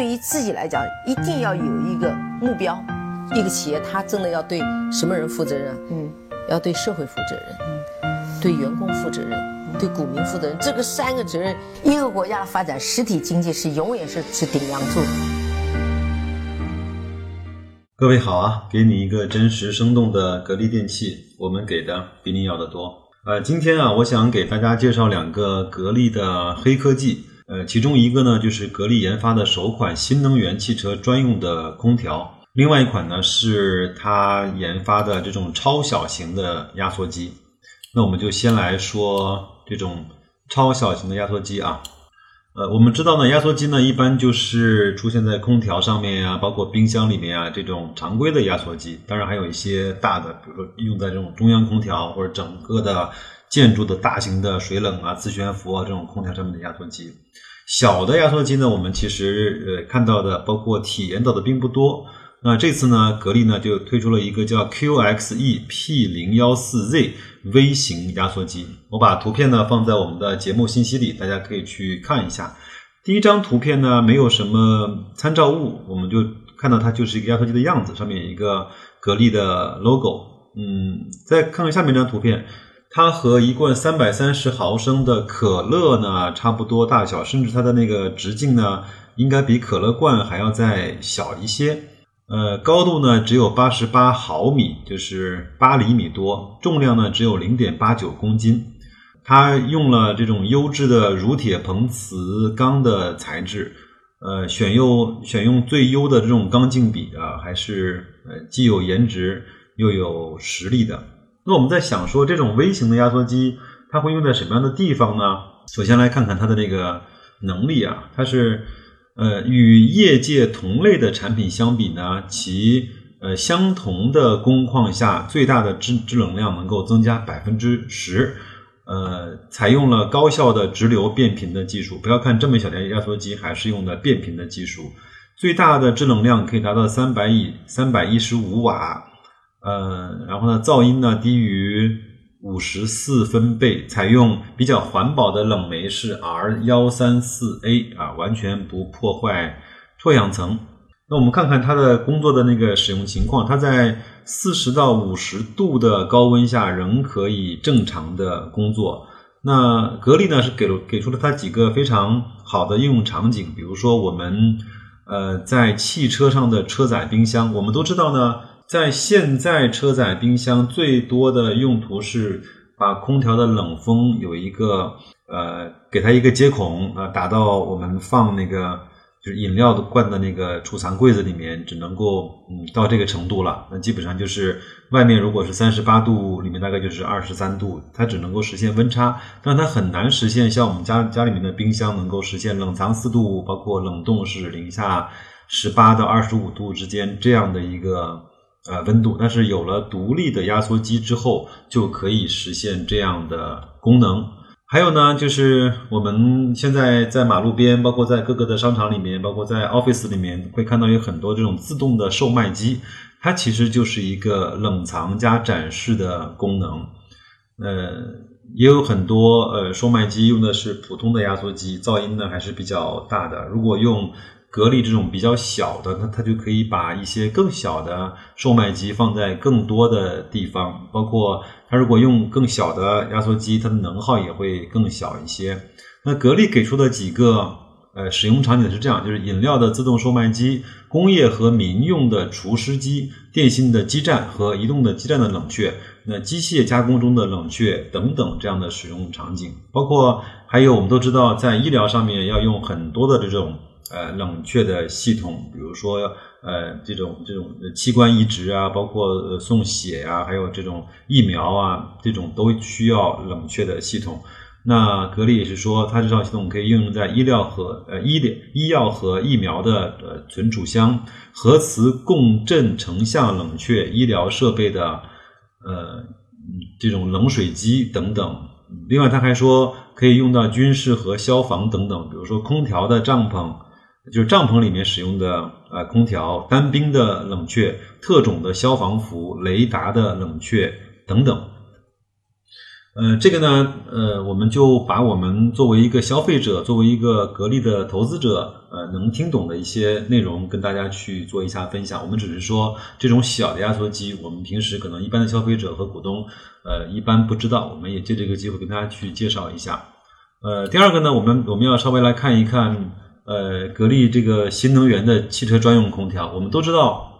对于自己来讲，一定要有一个目标。一个企业，它真的要对什么人负责任？嗯，要对社会负责任，嗯，对员工负责任，对股民负责任。这个三个责任，一个国家的发展，实体经济是永远是是顶梁柱。各位好啊，给你一个真实生动的格力电器，我们给的比你要的多。呃，今天啊，我想给大家介绍两个格力的黑科技。呃，其中一个呢，就是格力研发的首款新能源汽车专用的空调。另外一款呢，是它研发的这种超小型的压缩机。那我们就先来说这种超小型的压缩机啊。呃，我们知道呢，压缩机呢一般就是出现在空调上面呀，包括冰箱里面啊这种常规的压缩机。当然还有一些大的，比如说用在这种中央空调或者整个的建筑的大型的水冷啊、自悬浮啊这种空调上面的压缩机。小的压缩机呢，我们其实呃看到的，包括体验到的并不多。那这次呢，格力呢就推出了一个叫 QXE P 零幺四 Z 微型压缩机。我把图片呢放在我们的节目信息里，大家可以去看一下。第一张图片呢没有什么参照物，我们就看到它就是一个压缩机的样子，上面有一个格力的 logo。嗯，再看看下面这张图片，它和一罐三百三十毫升的可乐呢差不多大小，甚至它的那个直径呢应该比可乐罐还要再小一些。呃，高度呢只有八十八毫米，就是八厘米多，重量呢只有零点八九公斤。它用了这种优质的乳铁硼瓷钢的材质，呃，选用选用最优的这种钢镜比啊，还是呃既有颜值又有实力的。那我们在想说，这种微型的压缩机它会用在什么样的地方呢？首先来看看它的这个能力啊，它是。呃，与业界同类的产品相比呢，其呃相同的工况下，最大的制制冷量能够增加百分之十。呃，采用了高效的直流变频的技术。不要看这么小的压缩机，还是用的变频的技术，最大的制冷量可以达到三百以三百一十五瓦。呃，然后呢，噪音呢低于。五十四分贝，采用比较环保的冷媒是 R 幺三四 A 啊，完全不破坏脱氧层。那我们看看它的工作的那个使用情况，它在四十到五十度的高温下仍可以正常的工作。那格力呢是给了给出了它几个非常好的应用场景，比如说我们呃在汽车上的车载冰箱，我们都知道呢。在现在车载冰箱最多的用途是把空调的冷风有一个呃给它一个接孔啊打到我们放那个就是饮料的罐的那个储藏柜子里面，只能够嗯到这个程度了。那基本上就是外面如果是三十八度，里面大概就是二十三度，它只能够实现温差，但它很难实现像我们家家里面的冰箱能够实现冷藏四度，包括冷冻是零下十八到二十五度之间这样的一个。呃，温度，但是有了独立的压缩机之后，就可以实现这样的功能。还有呢，就是我们现在在马路边，包括在各个的商场里面，包括在 office 里面，会看到有很多这种自动的售卖机，它其实就是一个冷藏加展示的功能。呃，也有很多呃售卖机用的是普通的压缩机，噪音呢还是比较大的。如果用格力这种比较小的，那它就可以把一些更小的售卖机放在更多的地方，包括它如果用更小的压缩机，它的能耗也会更小一些。那格力给出的几个呃使用场景是这样：就是饮料的自动售卖机、工业和民用的除湿机、电信的基站和移动的基站的冷却，那机械加工中的冷却等等这样的使用场景，包括还有我们都知道，在医疗上面要用很多的这种。呃，冷却的系统，比如说呃，这种这种器官移植啊，包括呃送血呀，还有这种疫苗啊，这种都需要冷却的系统。那格力也是说，它这套系统可以应用在医疗和呃医疗医药和疫苗的呃存储箱、核磁共振成像冷却医疗设备的呃这种冷水机等等。另外，他还说可以用到军事和消防等等，比如说空调的帐篷。就是帐篷里面使用的呃空调、单兵的冷却、特种的消防服、雷达的冷却等等。呃，这个呢，呃，我们就把我们作为一个消费者，作为一个格力的投资者，呃，能听懂的一些内容，跟大家去做一下分享。我们只是说，这种小的压缩机，我们平时可能一般的消费者和股东，呃，一般不知道，我们也借这个机会跟大家去介绍一下。呃，第二个呢，我们我们要稍微来看一看，呃，格力这个新能源的汽车专用空调。我们都知道，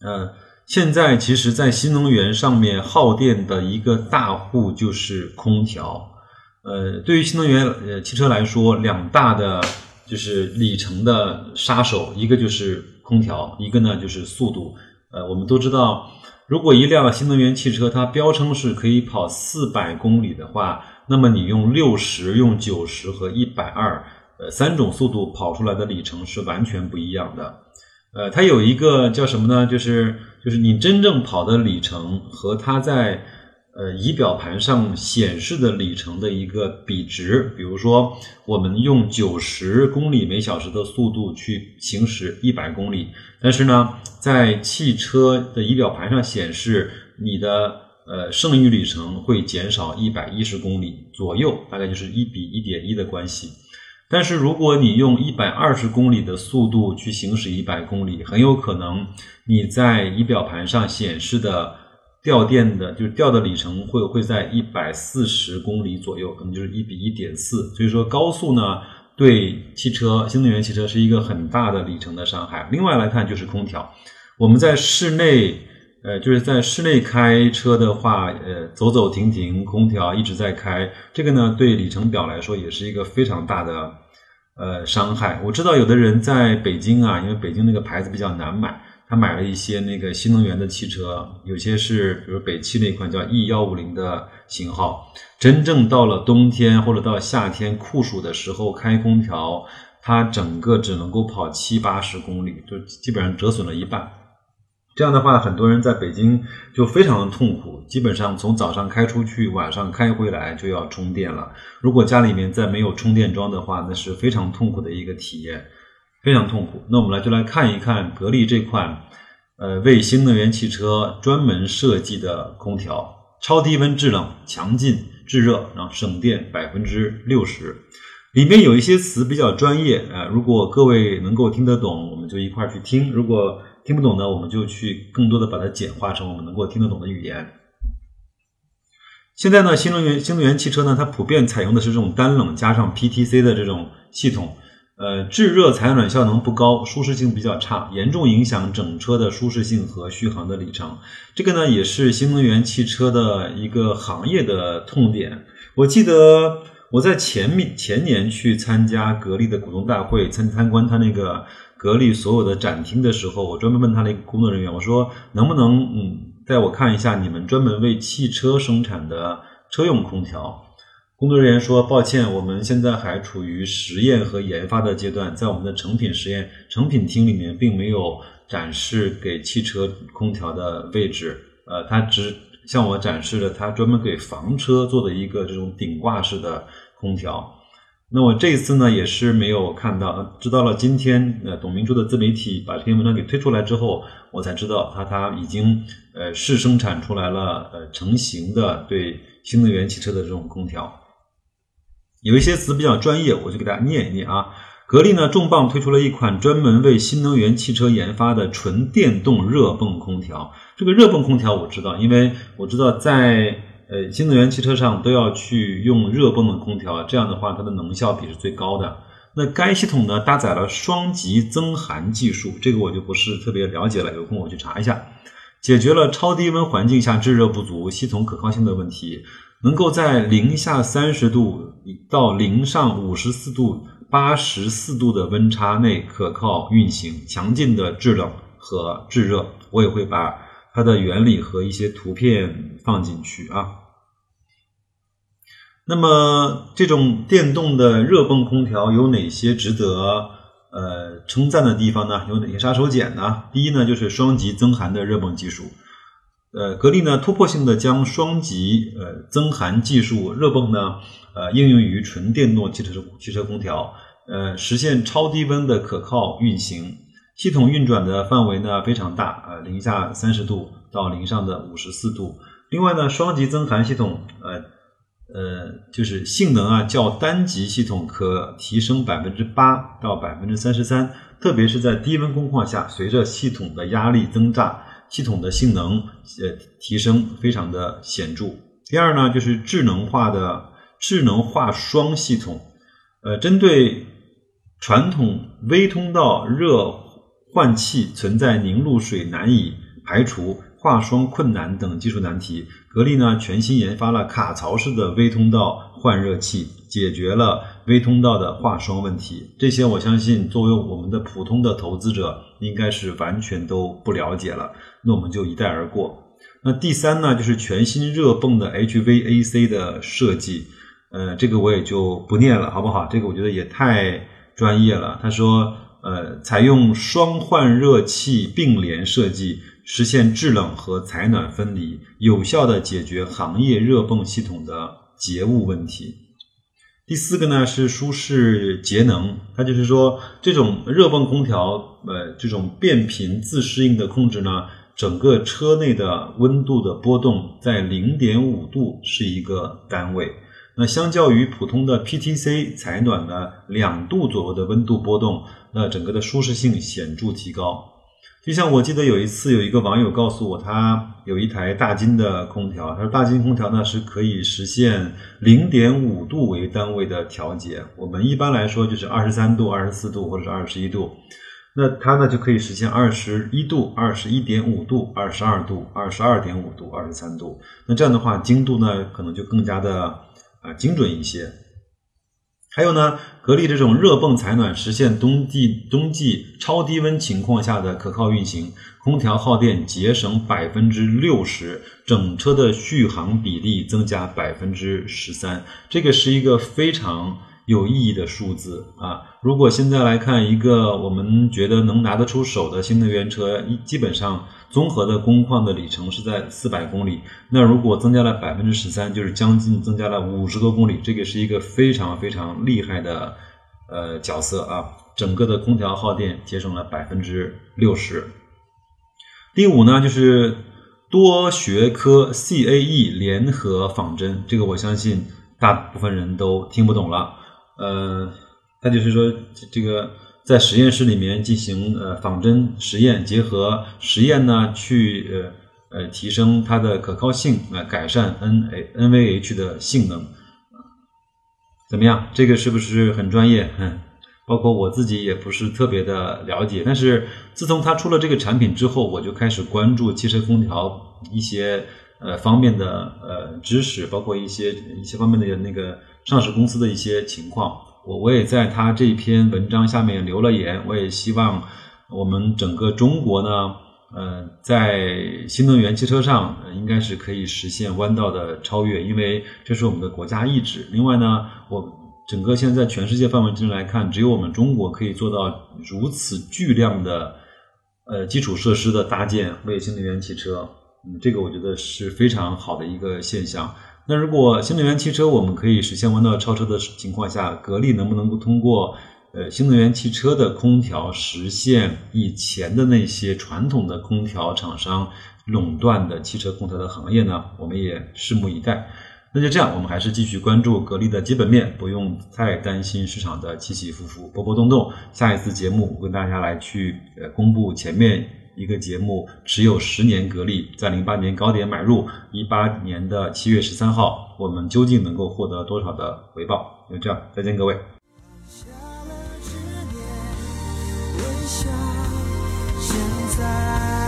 呃。现在其实，在新能源上面耗电的一个大户就是空调。呃，对于新能源呃汽车来说，两大的就是里程的杀手，一个就是空调，一个呢就是速度。呃，我们都知道，如果一辆新能源汽车它标称是可以跑四百公里的话，那么你用六十、用九十和一百二，呃，三种速度跑出来的里程是完全不一样的。呃，它有一个叫什么呢？就是就是你真正跑的里程和它在呃仪表盘上显示的里程的一个比值。比如说，我们用九十公里每小时的速度去行驶一百公里，但是呢，在汽车的仪表盘上显示你的呃剩余里程会减少一百一十公里左右，大概就是一比一点一的关系。但是如果你用一百二十公里的速度去行驶一百公里，很有可能你在仪表盘上显示的掉电的，就是掉的里程会会在一百四十公里左右，可能就是一比一点四。所以说高速呢，对汽车新能源汽车是一个很大的里程的伤害。另外来看就是空调，我们在室内。呃，就是在室内开车的话，呃，走走停停，空调一直在开，这个呢，对里程表来说也是一个非常大的呃伤害。我知道有的人在北京啊，因为北京那个牌子比较难买，他买了一些那个新能源的汽车，有些是比如北汽那款叫 E 幺五零的型号，真正到了冬天或者到夏天酷暑的时候开空调，它整个只能够跑七八十公里，就基本上折损了一半。这样的话，很多人在北京就非常的痛苦，基本上从早上开出去，晚上开回来就要充电了。如果家里面再没有充电桩的话，那是非常痛苦的一个体验，非常痛苦。那我们来就来看一看格力这款，呃，为新能源汽车专门设计的空调，超低温制冷、强劲制热，然后省电百分之六十。里面有一些词比较专业啊，如果各位能够听得懂，我们就一块儿去听；如果听不懂呢，我们就去更多的把它简化成我们能够听得懂的语言。现在呢，新能源新能源汽车呢，它普遍采用的是这种单冷加上 PTC 的这种系统，呃，制热采暖效能不高，舒适性比较差，严重影响整车的舒适性和续航的里程。这个呢，也是新能源汽车的一个行业的痛点。我记得我在前面前年去参加格力的股东大会，参参观他那个。格力所有的展厅的时候，我专门问他那个工作人员，我说能不能嗯带我看一下你们专门为汽车生产的车用空调？工作人员说抱歉，我们现在还处于实验和研发的阶段，在我们的成品实验成品厅里面并没有展示给汽车空调的位置。呃，他只向我展示了他专门给房车做的一个这种顶挂式的空调。那我这一次呢，也是没有看到，知道了今天呃董明珠的自媒体把这篇文章给推出来之后，我才知道他他已经呃试生产出来了呃成型的对新能源汽车的这种空调。有一些词比较专业，我就给大家念一念啊。格力呢重磅推出了一款专门为新能源汽车研发的纯电动热泵空调。这个热泵空调我知道，因为我知道在。呃，新能源汽车上都要去用热泵的空调，这样的话它的能效比是最高的。那该系统呢搭载了双极增寒技术，这个我就不是特别了解了，有空我去查一下。解决了超低温环境下制热不足、系统可靠性的问题，能够在零下三十度到零上五十四度、八十四度的温差内可靠运行，强劲的制冷和制热。我也会把。它的原理和一些图片放进去啊。那么，这种电动的热泵空调有哪些值得呃称赞的地方呢？有哪些杀手锏呢？第一呢，就是双极增寒的热泵技术。呃，格力呢突破性的将双极呃增寒技术热泵呢呃应用于纯电动汽车汽车空调，呃实现超低温的可靠运行。系统运转的范围呢非常大，呃，零下三十度到零上的五十四度。另外呢，双极增寒系统，呃，呃，就是性能啊，较单级系统可提升百分之八到百分之三十三，特别是在低温工况下，随着系统的压力增大，系统的性能呃提升非常的显著。第二呢，就是智能化的智能化双系统，呃，针对传统微通道热换气存在凝露水难以排除。化霜困难等技术难题，格力呢全新研发了卡槽式的微通道换热器，解决了微通道的化霜问题。这些我相信，作为我们的普通的投资者，应该是完全都不了解了。那我们就一带而过。那第三呢，就是全新热泵的 HVAC 的设计，呃，这个我也就不念了，好不好？这个我觉得也太专业了。他说，呃，采用双换热器并联设计。实现制冷和采暖分离，有效的解决行业热泵系统的节雾问题。第四个呢是舒适节能，它就是说这种热泵空调，呃，这种变频自适应的控制呢，整个车内的温度的波动在零点五度是一个单位。那相较于普通的 PTC 采暖的两度左右的温度波动，那整个的舒适性显著提高。就像我记得有一次，有一个网友告诉我，他有一台大金的空调。他说，大金空调呢是可以实现零点五度为单位的调节。我们一般来说就是二十三度、二十四度或者是二十一度，那它呢就可以实现二十一度、二十一点五度、二十二度、二十二点五度、二十三度。那这样的话，精度呢可能就更加的啊精准一些。还有呢，格力这种热泵采暖实现冬季冬季超低温情况下的可靠运行，空调耗电节省百分之六十，整车的续航比例增加百分之十三，这个是一个非常。有意义的数字啊！如果现在来看一个我们觉得能拿得出手的新能源车，基本上综合的工况的里程是在四百公里。那如果增加了百分之十三，就是将近增加了五十多公里，这个是一个非常非常厉害的呃角色啊！整个的空调耗电节省了百分之六十。第五呢，就是多学科 CAE 联合仿真，这个我相信大部分人都听不懂了。呃，他就是说，这个在实验室里面进行呃仿真实验，结合实验呢去呃呃提升它的可靠性，来改善 N A N V H 的性能，怎么样？这个是不是很专业？嗯包括我自己也不是特别的了解，但是自从他出了这个产品之后，我就开始关注汽车空调一些呃方面的呃知识，包括一些一些方面的那个。上市公司的一些情况，我我也在他这篇文章下面留了言。我也希望我们整个中国呢，呃，在新能源汽车上应该是可以实现弯道的超越，因为这是我们的国家意志。另外呢，我整个现在全世界范围之内来看，只有我们中国可以做到如此巨量的呃基础设施的搭建为新能源汽车，嗯，这个我觉得是非常好的一个现象。那如果新能源汽车我们可以实现弯道超车的情况下，格力能不能够通过呃新能源汽车的空调实现以前的那些传统的空调厂商垄断的汽车空调的行业呢？我们也拭目以待。那就这样，我们还是继续关注格力的基本面，不用太担心市场的起起伏伏、波波动动。下一次节目我跟大家来去呃公布前面。一个节目持有十年格力，在零八年高点买入，一八年的七月十三号，我们究竟能够获得多少的回报？就这样，再见各位。现在